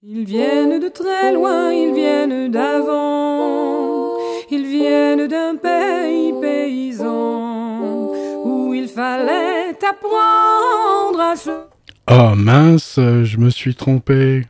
Ils viennent de très loin, ils viennent d'avant, ils viennent d'un pays paysan où il fallait apprendre à se... Oh mince, je me suis trompé.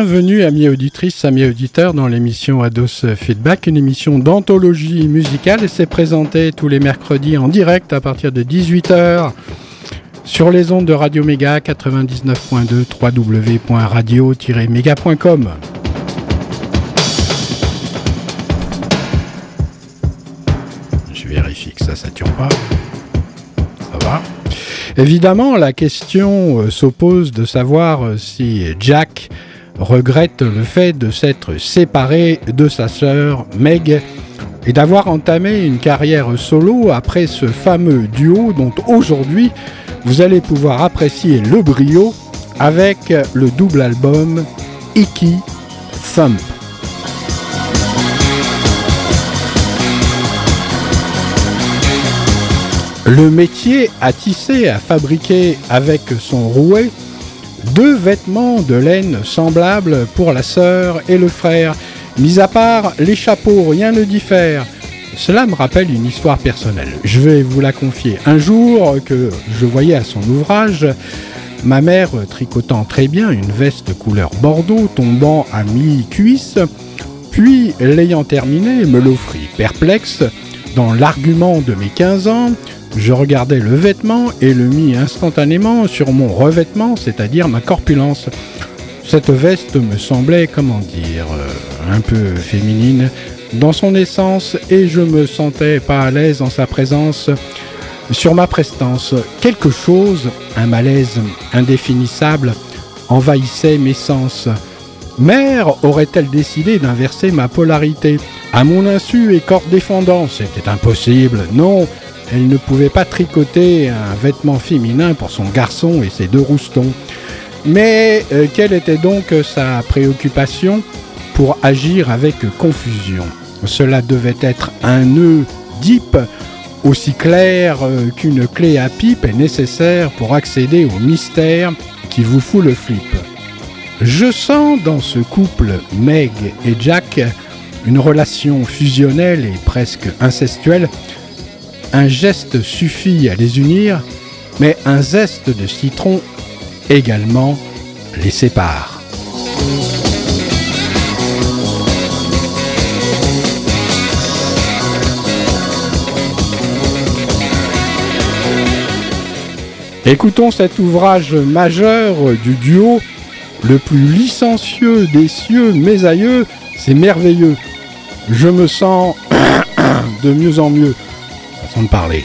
Bienvenue, amis auditrices, amis auditeurs, dans l'émission Ados Feedback, une émission d'anthologie musicale et c'est présenté tous les mercredis en direct à partir de 18h sur les ondes de Radio Méga 99.2 www.radio-méga.com. Je vérifie que ça sature pas. Ça va Évidemment, la question euh, s'oppose de savoir euh, si Jack regrette le fait de s'être séparé de sa sœur Meg et d'avoir entamé une carrière solo après ce fameux duo dont aujourd'hui vous allez pouvoir apprécier le brio avec le double album Icky Thump. Le métier à tisser, à fabriquer avec son rouet deux vêtements de laine semblables pour la sœur et le frère. Mis à part les chapeaux, rien ne diffère. Cela me rappelle une histoire personnelle. Je vais vous la confier. Un jour que je voyais à son ouvrage ma mère tricotant très bien une veste couleur bordeaux tombant à mi-cuisse, puis l'ayant terminée me l'offrit perplexe dans l'argument de mes 15 ans je regardais le vêtement et le mis instantanément sur mon revêtement, c'est-à-dire ma corpulence. Cette veste me semblait, comment dire, euh, un peu féminine dans son essence et je me sentais pas à l'aise en sa présence sur ma prestance. Quelque chose, un malaise indéfinissable, envahissait mes sens. Mère aurait-elle décidé d'inverser ma polarité? À mon insu et corps défendant, c'était impossible. Non, elle ne pouvait pas tricoter un vêtement féminin pour son garçon et ses deux roustons. Mais euh, quelle était donc sa préoccupation pour agir avec confusion? Cela devait être un nœud deep aussi clair euh, qu'une clé à pipe est nécessaire pour accéder au mystère qui vous fout le flip. Je sens dans ce couple Meg et Jack une relation fusionnelle et presque incestuelle un geste suffit à les unir, mais un zeste de citron également les sépare. Écoutons cet ouvrage majeur du duo, le plus licencieux des cieux, mes aïeux, c'est merveilleux. Je me sens de mieux en mieux façon de parler.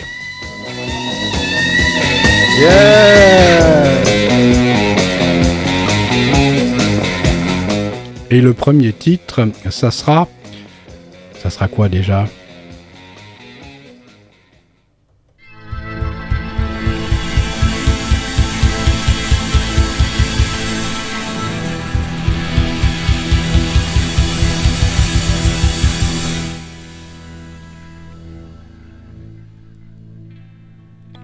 Et le premier titre, ça sera. Ça sera quoi déjà?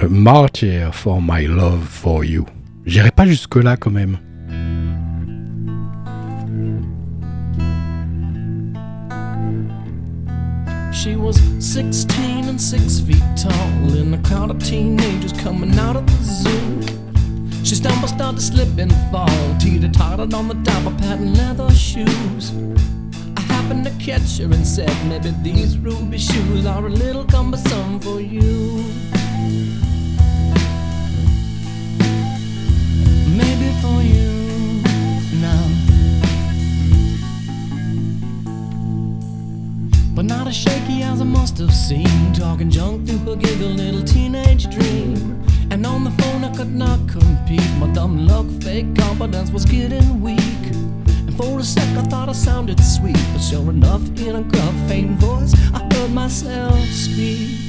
Martyr for my love for you. J'irai pas jusque-là quand même. She was 16 and 6 feet tall in a crowd of teenagers coming out of the zoo. She stumbled, started slip and fall, teeter tottered on the top of patent leather shoes. I happened to catch her and said, Maybe these ruby shoes are a little cumbersome for you. for you now. But not as shaky as I must have seemed. Talking junk through a giggle, little teenage dream. And on the phone, I could not compete. My dumb luck, fake confidence was getting weak. And for a sec, I thought I sounded sweet. But sure enough, in a gruff, faint voice, I heard myself speak.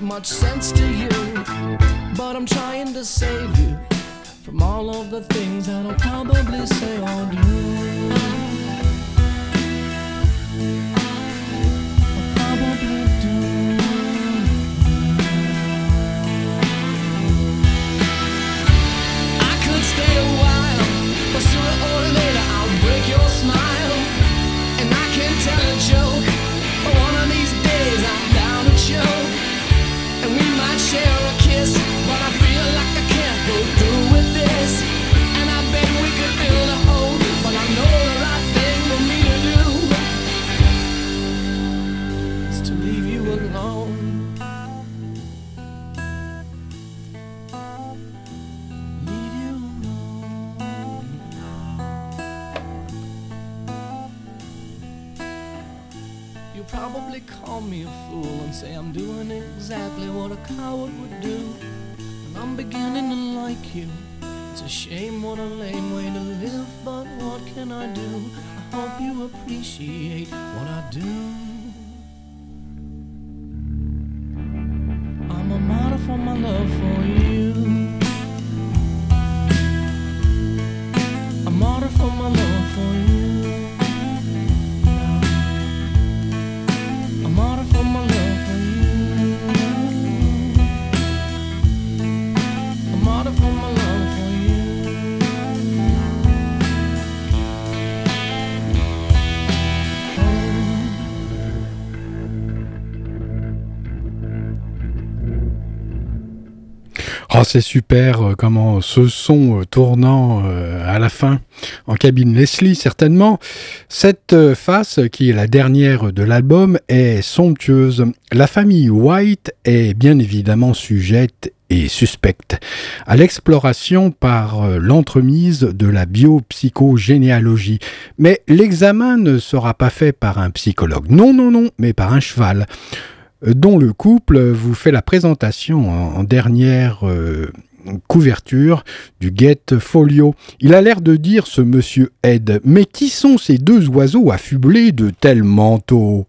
Much sense to you, but I'm trying to save you from all of the things that I'll probably say or do. C'est super euh, comment ce son euh, tournant euh, à la fin en cabine Leslie certainement. Cette face qui est la dernière de l'album est somptueuse. La famille White est bien évidemment sujette et suspecte à l'exploration par l'entremise de la biopsychogénéalogie. Mais l'examen ne sera pas fait par un psychologue. Non, non, non, mais par un cheval dont le couple vous fait la présentation en, dernière euh, couverture du Get Folio. Il a l'air de dire ce monsieur Ed, mais qui sont ces deux oiseaux affublés de tels manteaux?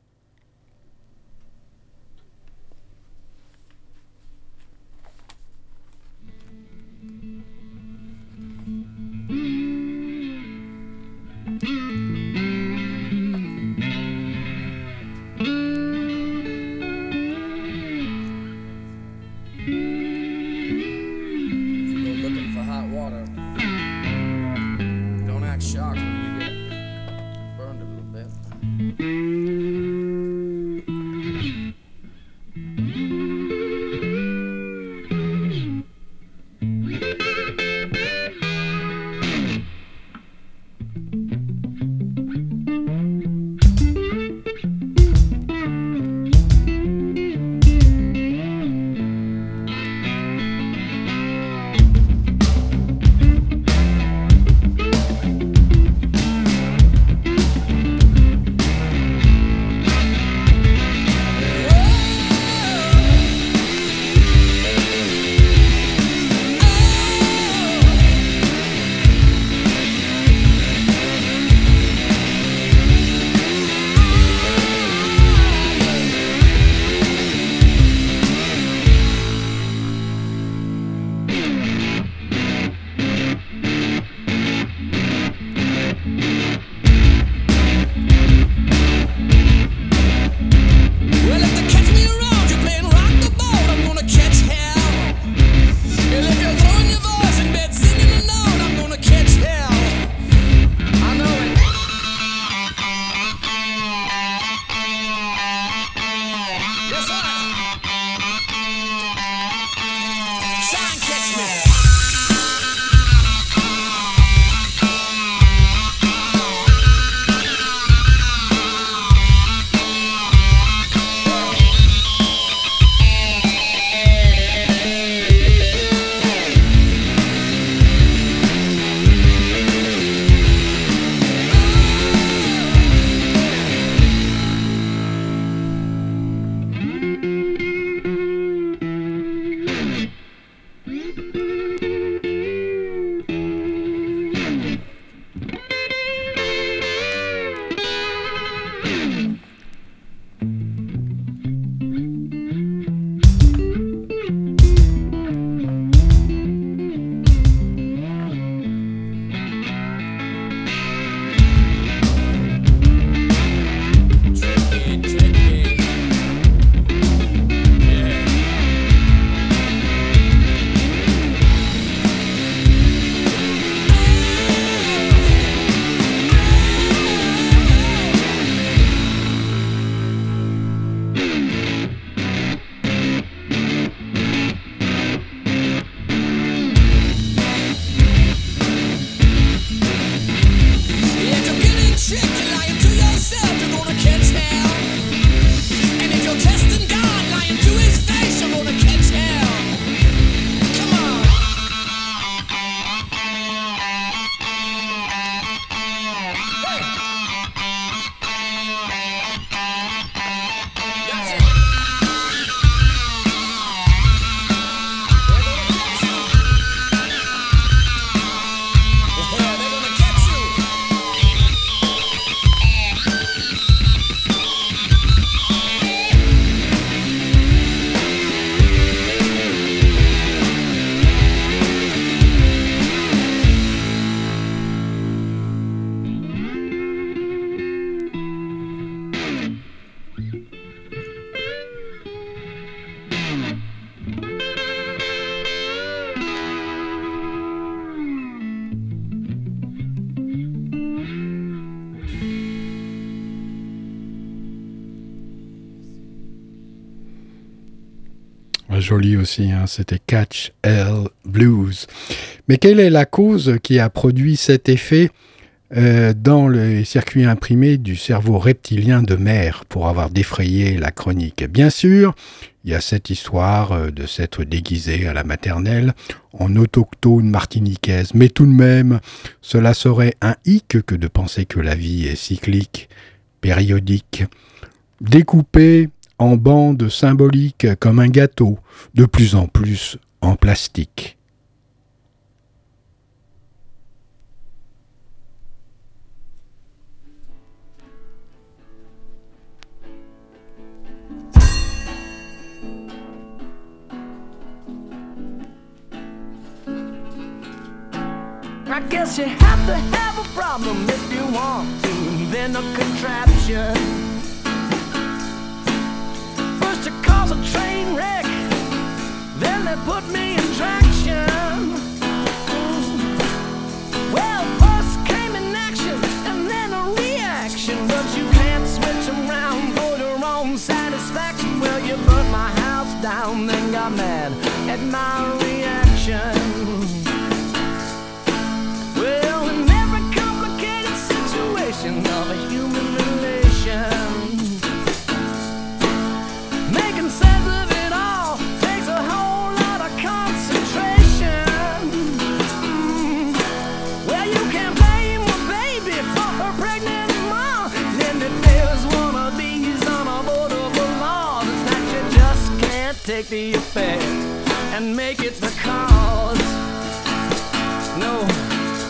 Joli aussi, hein, c'était Catch L Blues. Mais quelle est la cause qui a produit cet effet euh, dans le circuit imprimé du cerveau reptilien de mer pour avoir défrayé la chronique? Bien sûr, il y a cette histoire euh, de s'être déguisé à la maternelle en autochtone martiniquaise, mais tout de même, cela serait un hic que de penser que la vie est cyclique, périodique, découpée en bandes symboliques comme un gâteau, de plus en plus en plastique. I guess you have to have a problem if you want to, then a contraption. Cause a train wreck. Then they put me in traction. Well, first came an action and then a reaction. But you can't switch around for your own satisfaction. Well, you burnt my house down, then got mad take the effect and make it the cause. No,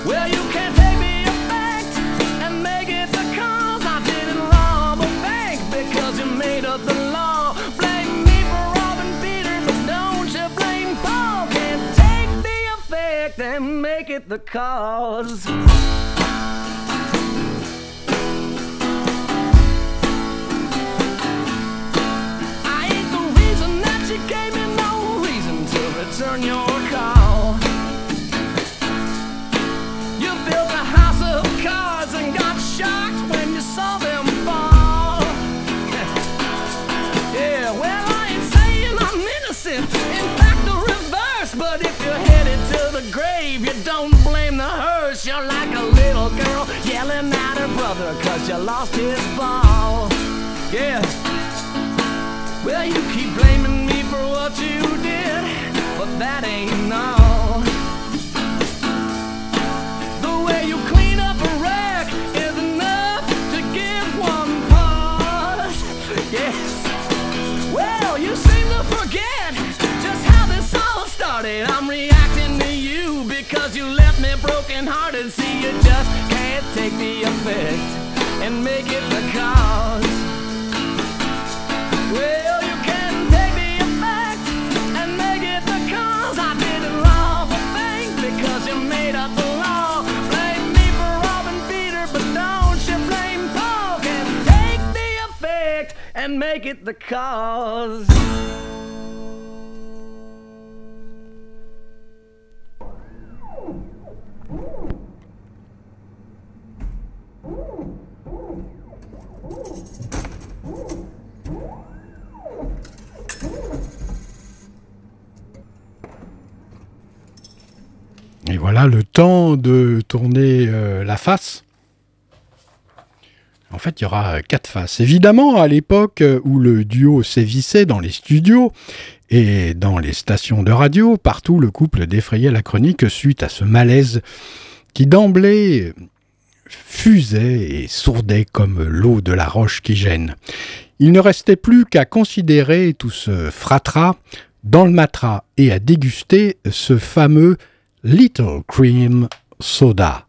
well, you can't take the effect and make it the cause. I didn't rob a bank because you made up the law. Blame me for robbing Peter, but don't you blame Paul. Can't take the effect and make it the cause. Return your call. You built a house of cards and got shocked when you saw them fall. yeah, well, I ain't saying I'm innocent. In fact, the reverse. But if you're headed to the grave, you don't blame the hearse. You're like a little girl yelling at her brother cause you lost his ball. Yeah. Well, you keep blaming me for what you did but that ain't all. The way you clean up a wreck is enough to give one pause. Yes. Well, you seem to forget just how this all started. I'm reacting to you because you left me broken hearted. See, you just can't take the effect and make it the cause. Well, and make it the cause. Et voilà le temps de tourner euh, la face. En fait, il y aura quatre faces. Évidemment, à l'époque où le duo sévissait dans les studios et dans les stations de radio, partout le couple défrayait la chronique suite à ce malaise qui d'emblée fusait et sourdait comme l'eau de la roche qui gêne. Il ne restait plus qu'à considérer tout ce fratras dans le matras et à déguster ce fameux Little Cream Soda.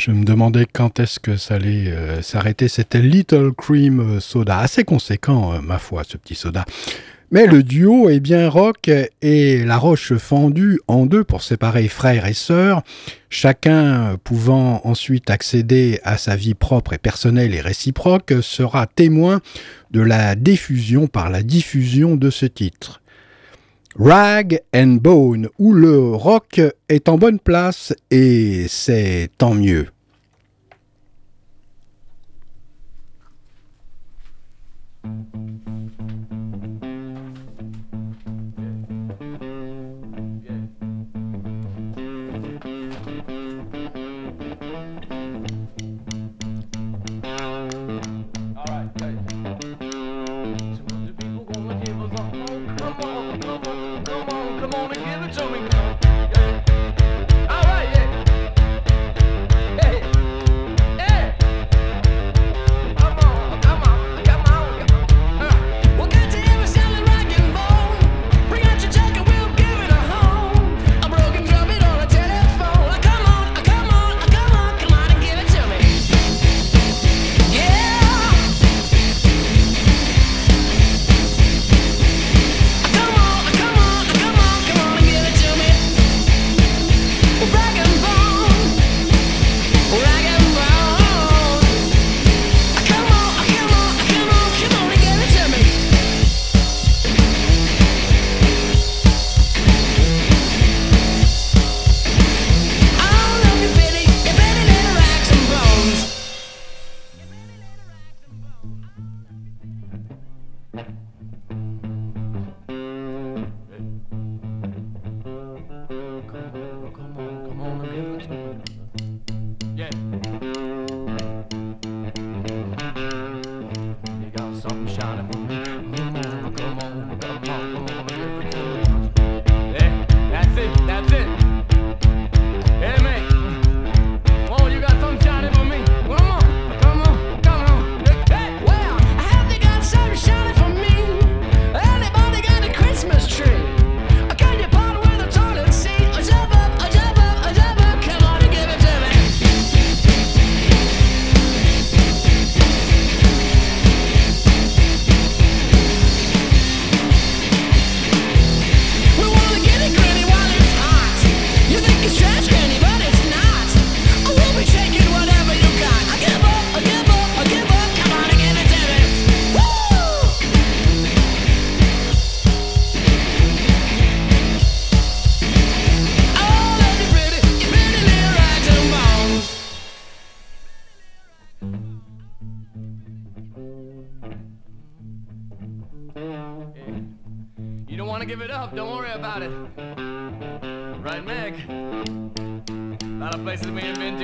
Je me demandais quand est-ce que ça allait euh, s'arrêter. C'était Little Cream euh, Soda, assez conséquent, euh, ma foi, ce petit soda. Mais le duo est bien rock et la roche fendue en deux pour séparer frères et sœurs, chacun pouvant ensuite accéder à sa vie propre et personnelle et réciproque, sera témoin de la diffusion par la diffusion de ce titre. Rag and Bone, où le rock est en bonne place et c'est tant mieux.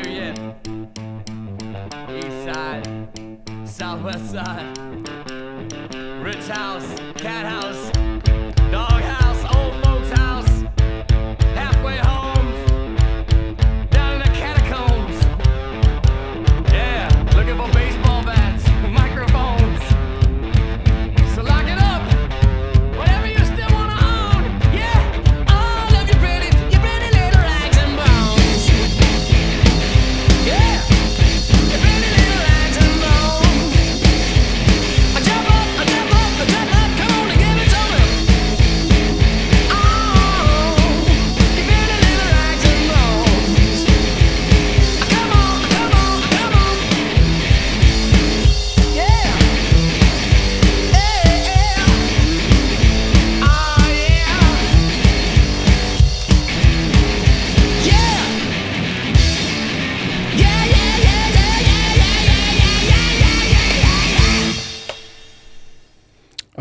yet. East side, southwest side, rich house, cat house.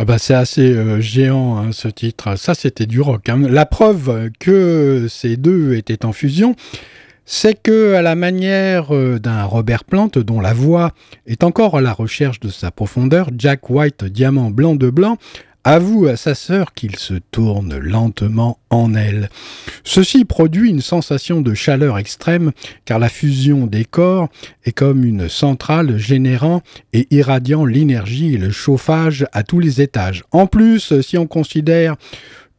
Ah bah c'est assez euh, géant hein, ce titre. Ça c'était du rock. Hein. La preuve que ces deux étaient en fusion, c'est que à la manière euh, d'un Robert Plant dont la voix est encore à la recherche de sa profondeur, Jack White, diamant blanc de blanc, avoue à sa sœur qu'il se tourne lentement en elle. Ceci produit une sensation de chaleur extrême car la fusion des corps est comme une centrale générant et irradiant l'énergie et le chauffage à tous les étages. En plus, si on considère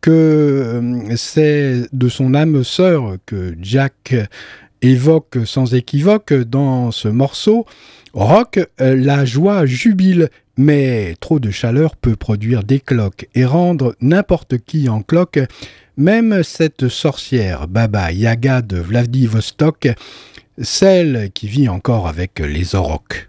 que euh, c'est de son âme sœur que Jack évoque sans équivoque dans ce morceau, rock, euh, la joie jubile mais trop de chaleur peut produire des cloques et rendre n'importe qui en cloque, même cette sorcière Baba Yaga de Vladivostok, celle qui vit encore avec les aurochs.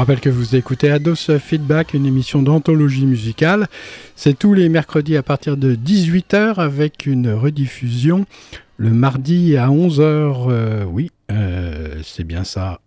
rappelle que vous écoutez Ados Feedback, une émission d'anthologie musicale. C'est tous les mercredis à partir de 18h avec une rediffusion le mardi à 11h. Euh, oui, euh, c'est bien ça.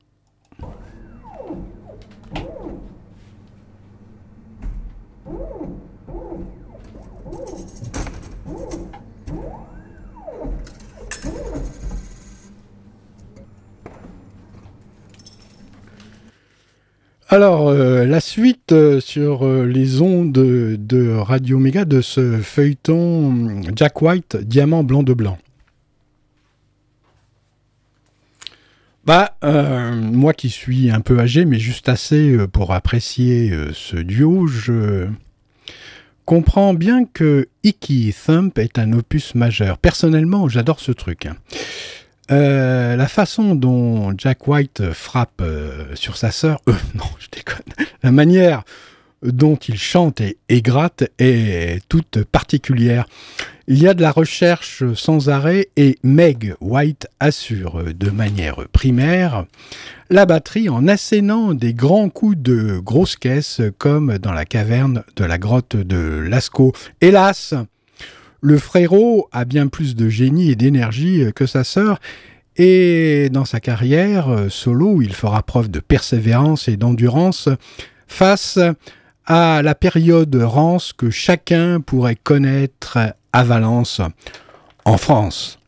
Alors, euh, la suite euh, sur euh, les ondes de, Radio Méga de ce feuilleton Jack White, Diamant blanc de blanc. Bah, moi qui suis un peu âgé, mais juste assez pour apprécier ce duo, je comprends bien que Icky Thump est un opus majeur. Personnellement, j'adore ce truc. Euh, la façon dont Jack White frappe euh, sur sa sœur, euh, non, je déconne, la manière dont il chante et, gratte est toute particulière. Il y a de la recherche sans arrêt et Meg White assure de manière primaire la batterie en assénant des grands coups de grosses caisses comme dans la caverne de la grotte de Lascaux. Hélas, le frérot a bien plus de génie et d'énergie que sa sœur, et dans sa carrière euh, solo, il fera preuve de persévérance et d'endurance face à la période rance que chacun pourrait connaître à Valence, en France.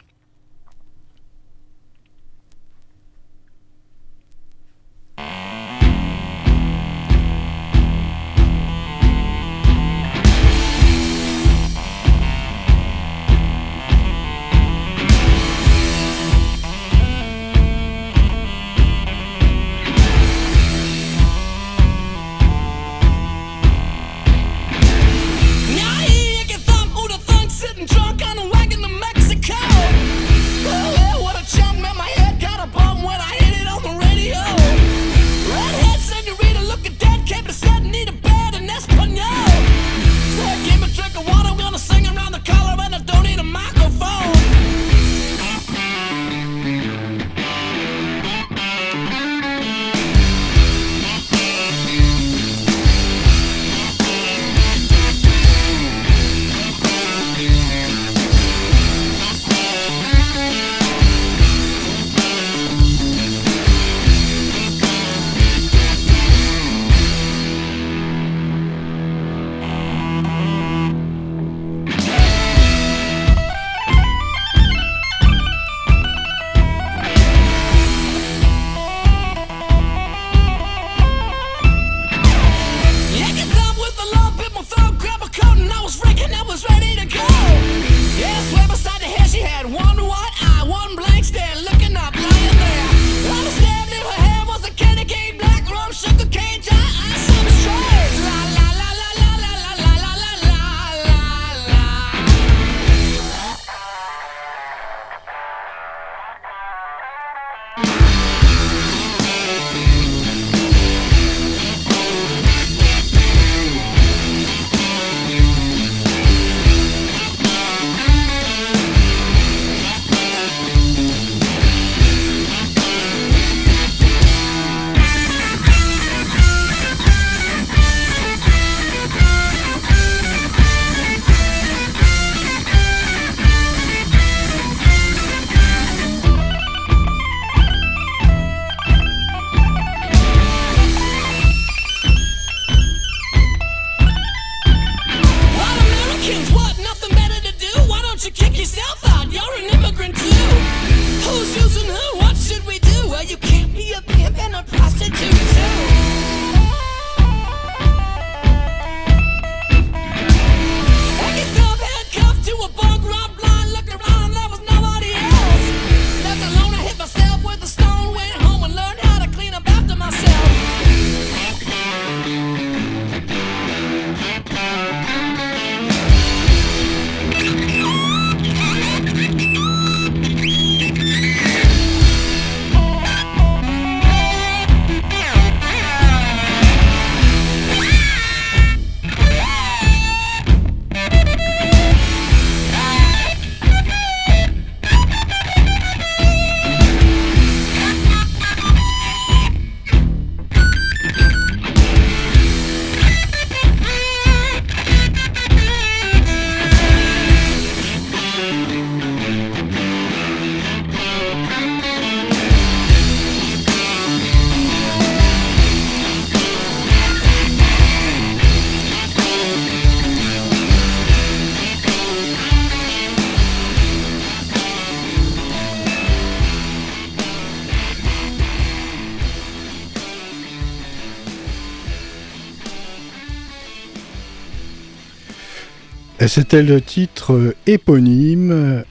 C'était le titre éponyme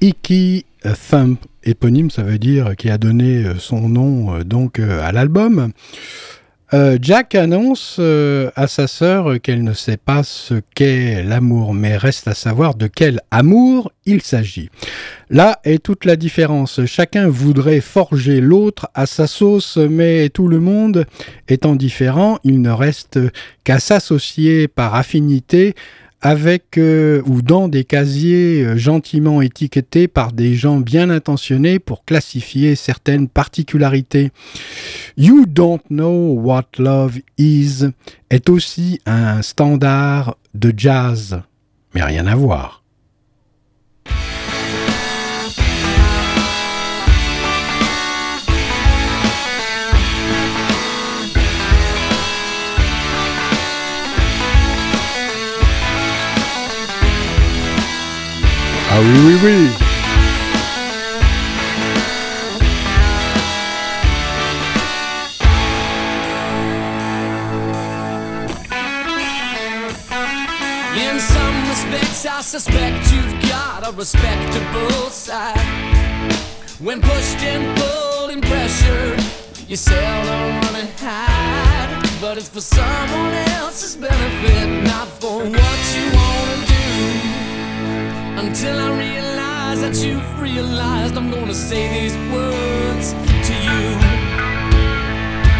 Icky Thump. Éponyme, ça veut dire qui a donné son nom donc à l'album. Euh, Jack annonce euh, à sa sœur qu'elle ne sait pas ce qu'est l'amour, mais reste à savoir de quel amour il s'agit. Là est toute la différence. Chacun voudrait forger l'autre à sa sauce, mais tout le monde étant différent, il ne reste qu'à s'associer par affinité avec euh, ou dans des casiers euh, gentiment étiquetés par des gens bien intentionnés pour classifier certaines particularités. You Don't Know What Love Is est aussi un standard de jazz, mais rien à voir. Ah. In some respects, I suspect you've got a respectable side. When pushed and pulled and pressured, you seldom run and hide. But it's for someone else's benefit, not for what you wanna do. Until I realize that you've realized I'm gonna say these words to you.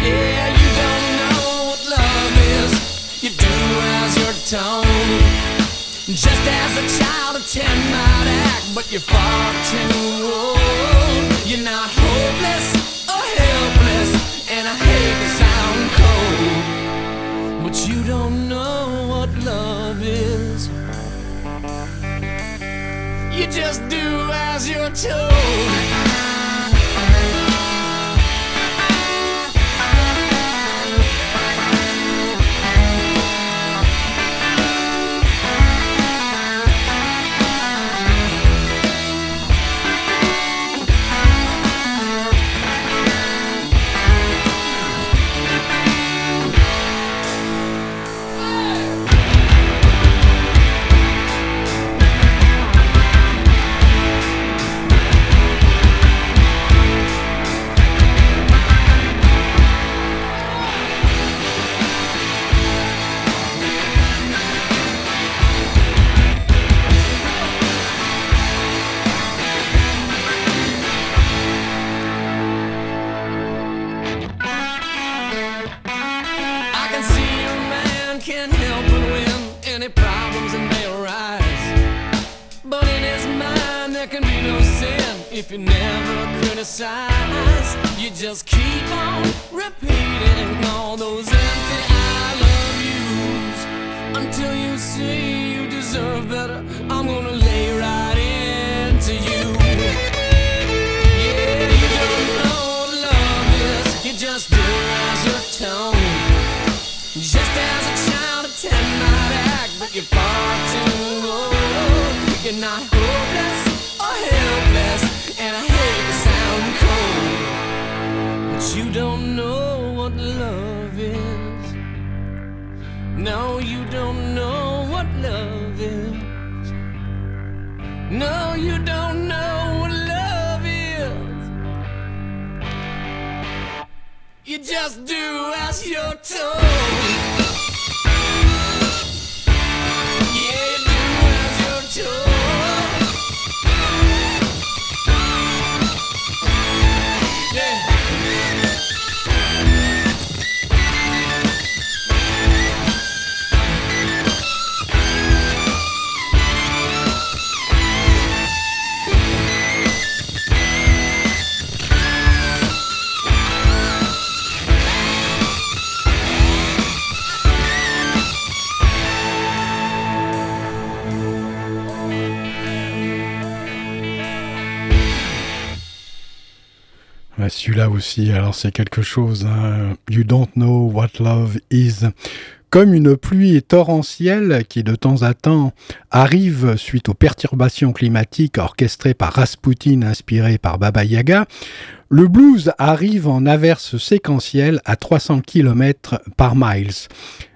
Yeah, you don't know what love is. You do as you're told. Just as a child of ten might act, but you're far too old. You're not hopeless or helpless, and I hate to sound cold, but you don't know You just do as you're told. Alors c'est quelque chose. Hein. You don't know what love is. Comme une pluie torrentielle qui de temps à temps arrive suite aux perturbations climatiques orchestrées par Rasputin inspiré par Baba Yaga, le blues arrive en averse séquentielle à 300 km par miles.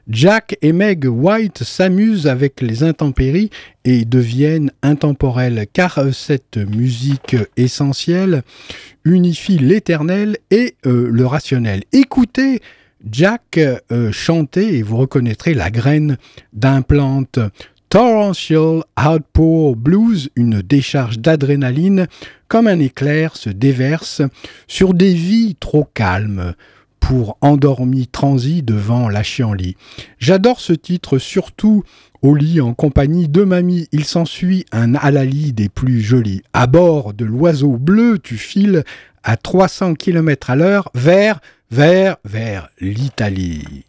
Jack et Meg White s'amusent avec les intempéries et deviennent intemporels car cette musique essentielle unifie l'éternel et euh, le rationnel. Écoutez Jack euh, chanter et vous reconnaîtrez la graine d'un plante. Torrential Outpour Blues, une décharge d'adrénaline comme un éclair se déverse sur des vies trop calmes pour endormi transi devant la chienlit. J'adore ce titre surtout au lit en compagnie de mamie. Il s'ensuit un alali des plus jolis. À bord de l'oiseau bleu, tu files à 300 km à l'heure vers, vers, vers l'Italie.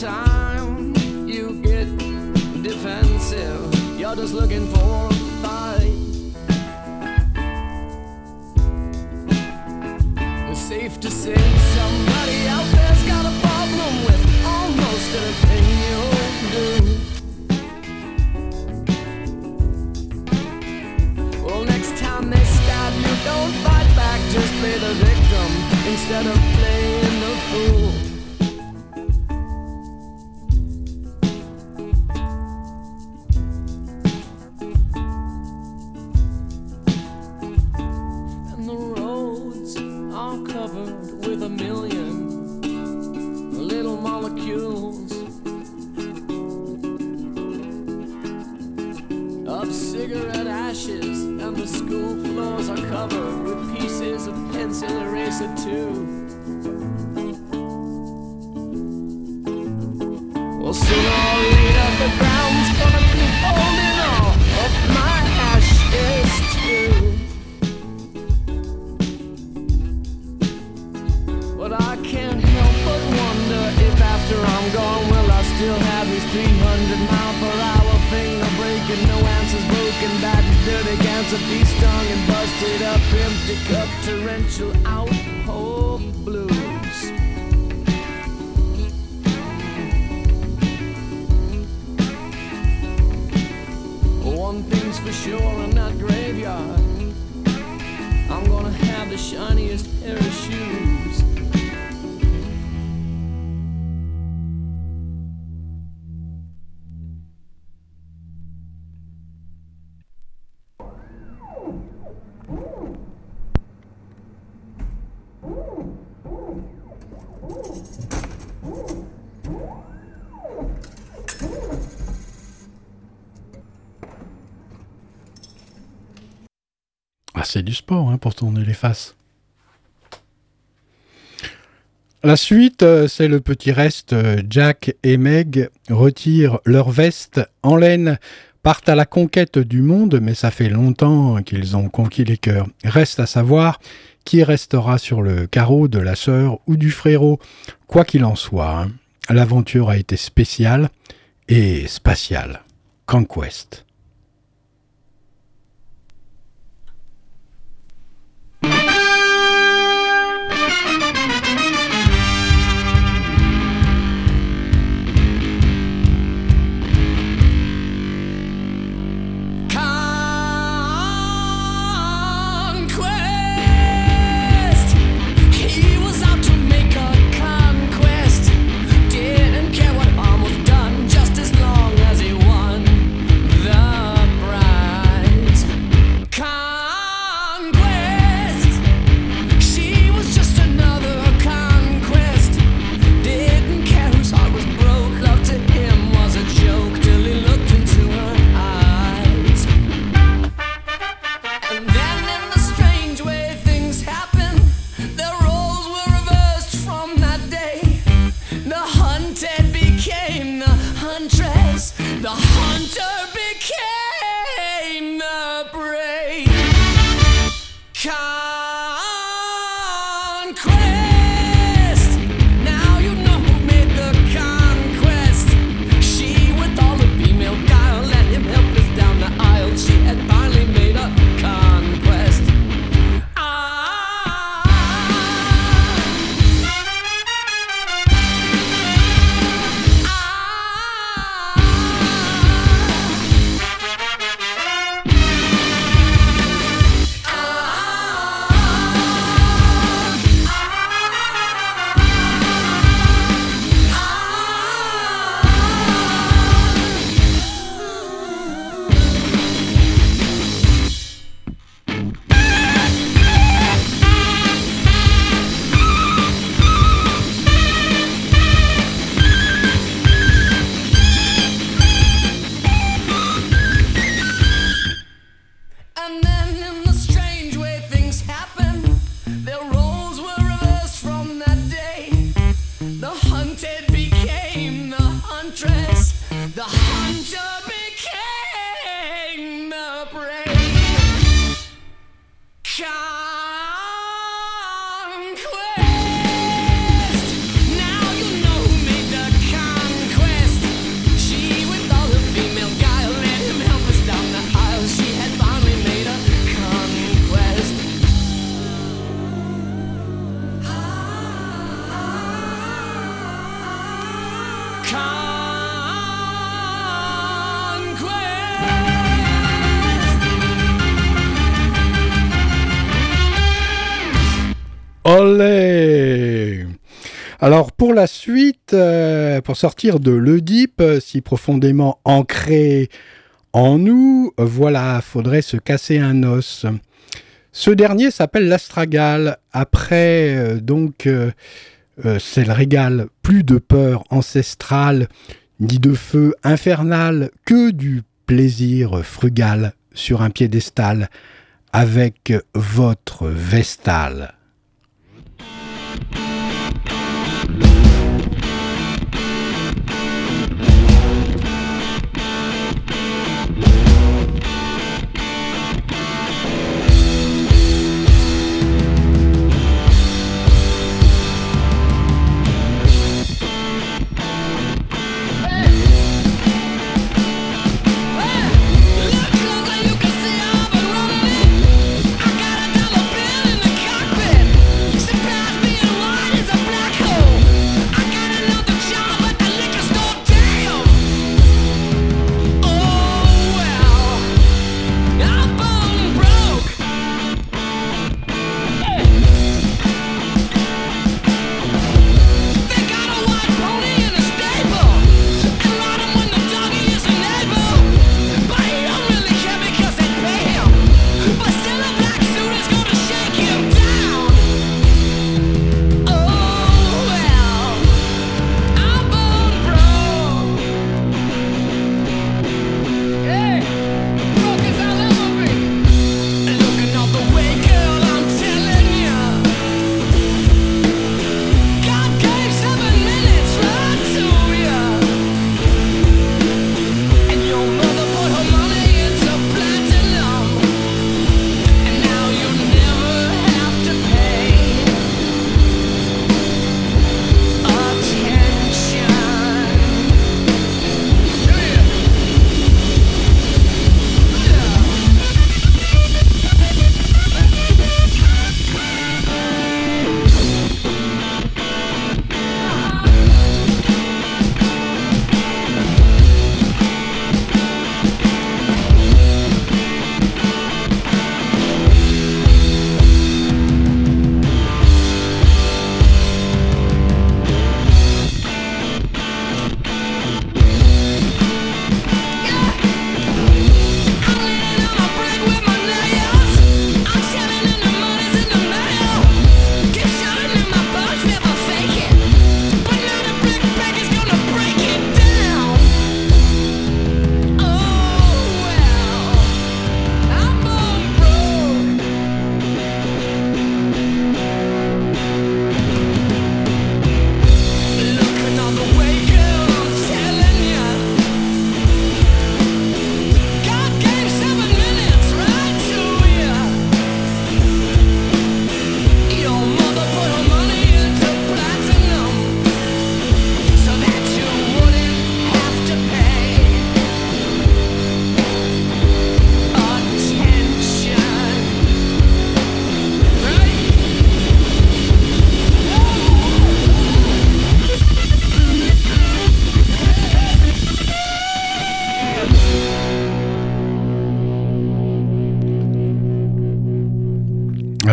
Time you get defensive, you're just looking for a fight. It's safe to say somebody out there's got a problem with almost anything you do. Well, next time they stab you, don't fight back, just play the victim instead of playing the fool. C'est du sport hein, pour tourner les faces. La suite, euh, c'est le petit reste. Euh, Jack et Meg retirent leur veste en laine, partent à la conquête du monde, mais ça fait longtemps qu'ils ont conquis les cœurs. Reste à savoir qui restera sur le carreau de la sœur ou du frérot. Quoi qu'il en soit, hein, l'aventure a été spéciale et spatiale. Conquest. Conquest. The hunter Olé Alors pour la suite, euh, pour sortir de l'Oedipe, euh, si profondément ancré en nous, voilà, faudrait se casser un os. Ce dernier s'appelle l'astragale. Après, euh, donc, c'est le régal. Plus de peur ancestrale, ni de feu infernal, que du plaisir frugal sur un piédestal avec votre Thank you.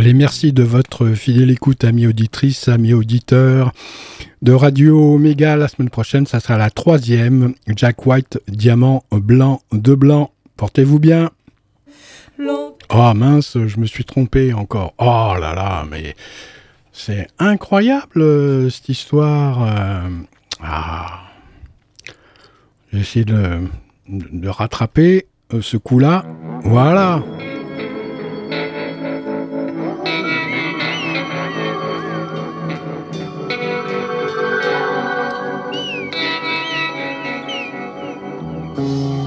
Vestal. merci de votre fidèle écoute, amis auditrices, amis auditeurs de Radio Omega. La semaine prochaine, ça sera la troisième. Jack White, diamant blanc de blanc. Portez-vous bien. Oh mince, je me suis trompé encore. Oh là là, mais c'est incroyable euh, cette histoire. Euh, ah. J'ai de, de rattraper euh, ce coup-là. Voilà. Música